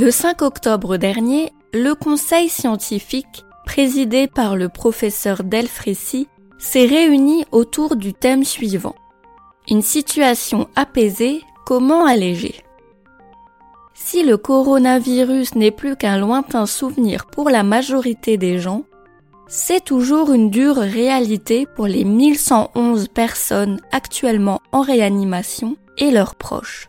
Le 5 octobre dernier, le conseil scientifique, présidé par le professeur Delfrécy, s'est réuni autour du thème suivant. Une situation apaisée, comment alléger? Si le coronavirus n'est plus qu'un lointain souvenir pour la majorité des gens, c'est toujours une dure réalité pour les 1111 personnes actuellement en réanimation et leurs proches.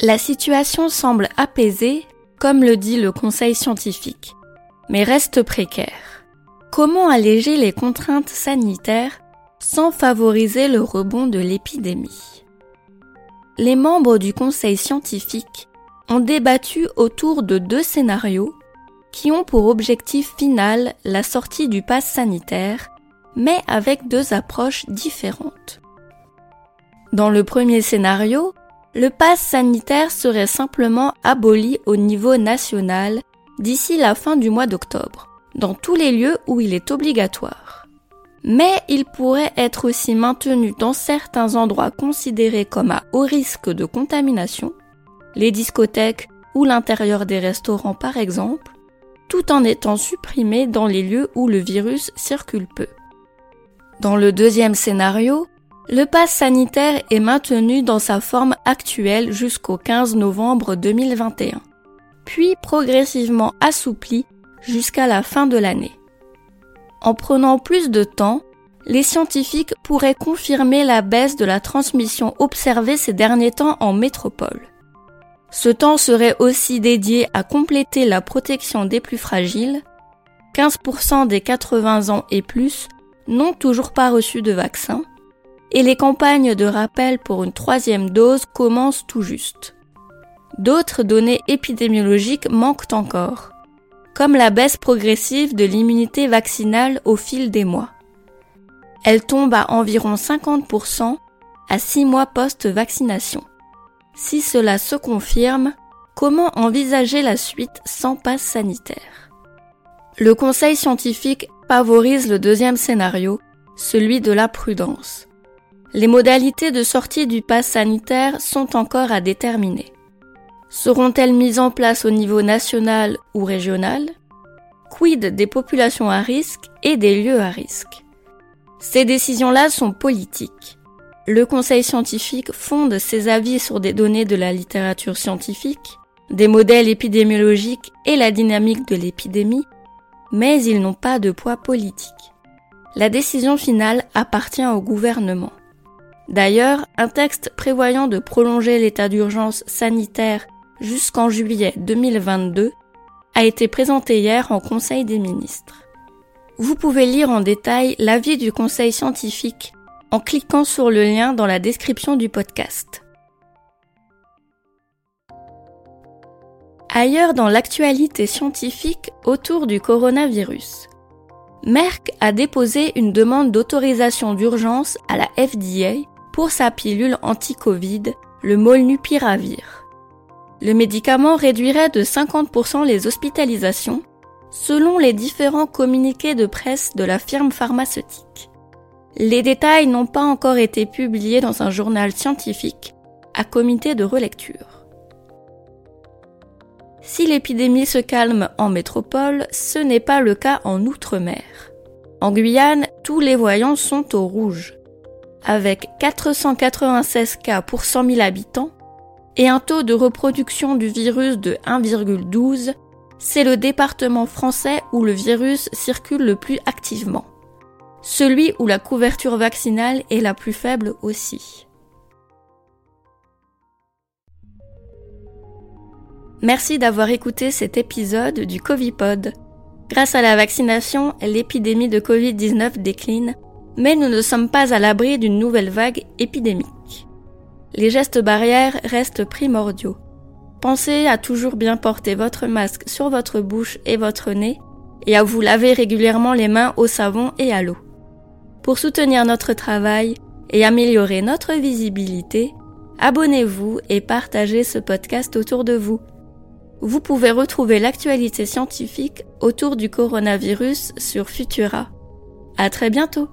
La situation semble apaisée, comme le dit le conseil scientifique, mais reste précaire. Comment alléger les contraintes sanitaires sans favoriser le rebond de l'épidémie? Les membres du conseil scientifique ont débattu autour de deux scénarios qui ont pour objectif final la sortie du pass sanitaire, mais avec deux approches différentes. Dans le premier scénario, le pass sanitaire serait simplement aboli au niveau national d'ici la fin du mois d'octobre, dans tous les lieux où il est obligatoire. Mais il pourrait être aussi maintenu dans certains endroits considérés comme à haut risque de contamination, les discothèques ou l'intérieur des restaurants par exemple, tout en étant supprimé dans les lieux où le virus circule peu. Dans le deuxième scénario, le pass sanitaire est maintenu dans sa forme actuelle jusqu'au 15 novembre 2021, puis progressivement assoupli jusqu'à la fin de l'année. En prenant plus de temps, les scientifiques pourraient confirmer la baisse de la transmission observée ces derniers temps en métropole. Ce temps serait aussi dédié à compléter la protection des plus fragiles. 15% des 80 ans et plus n'ont toujours pas reçu de vaccin et les campagnes de rappel pour une troisième dose commencent tout juste. D'autres données épidémiologiques manquent encore, comme la baisse progressive de l'immunité vaccinale au fil des mois. Elle tombe à environ 50% à 6 mois post-vaccination. Si cela se confirme, comment envisager la suite sans passe sanitaire? Le conseil scientifique favorise le deuxième scénario, celui de la prudence. Les modalités de sortie du pass sanitaire sont encore à déterminer. Seront-elles mises en place au niveau national ou régional? Quid des populations à risque et des lieux à risque? Ces décisions-là sont politiques. Le Conseil scientifique fonde ses avis sur des données de la littérature scientifique, des modèles épidémiologiques et la dynamique de l'épidémie, mais ils n'ont pas de poids politique. La décision finale appartient au gouvernement. D'ailleurs, un texte prévoyant de prolonger l'état d'urgence sanitaire jusqu'en juillet 2022 a été présenté hier en Conseil des ministres. Vous pouvez lire en détail l'avis du Conseil scientifique en cliquant sur le lien dans la description du podcast. Ailleurs dans l'actualité scientifique autour du coronavirus, Merck a déposé une demande d'autorisation d'urgence à la FDA pour sa pilule anti-Covid, le Molnupiravir. Le médicament réduirait de 50% les hospitalisations, selon les différents communiqués de presse de la firme pharmaceutique. Les détails n'ont pas encore été publiés dans un journal scientifique, à comité de relecture. Si l'épidémie se calme en métropole, ce n'est pas le cas en Outre-mer. En Guyane, tous les voyants sont au rouge avec 496 cas pour 100 000 habitants et un taux de reproduction du virus de 1,12, c'est le département français où le virus circule le plus activement. Celui où la couverture vaccinale est la plus faible aussi. Merci d'avoir écouté cet épisode du Covipod. Grâce à la vaccination, l'épidémie de Covid-19 décline mais nous ne sommes pas à l'abri d'une nouvelle vague épidémique. Les gestes barrières restent primordiaux. pensez à toujours bien porter votre masque sur votre bouche et votre nez et à vous laver régulièrement les mains au savon et à l'eau. Pour soutenir notre travail et améliorer notre visibilité, abonnez-vous et partagez ce podcast autour de vous. Vous pouvez retrouver l'actualité scientifique autour du coronavirus sur Futura. À très bientôt!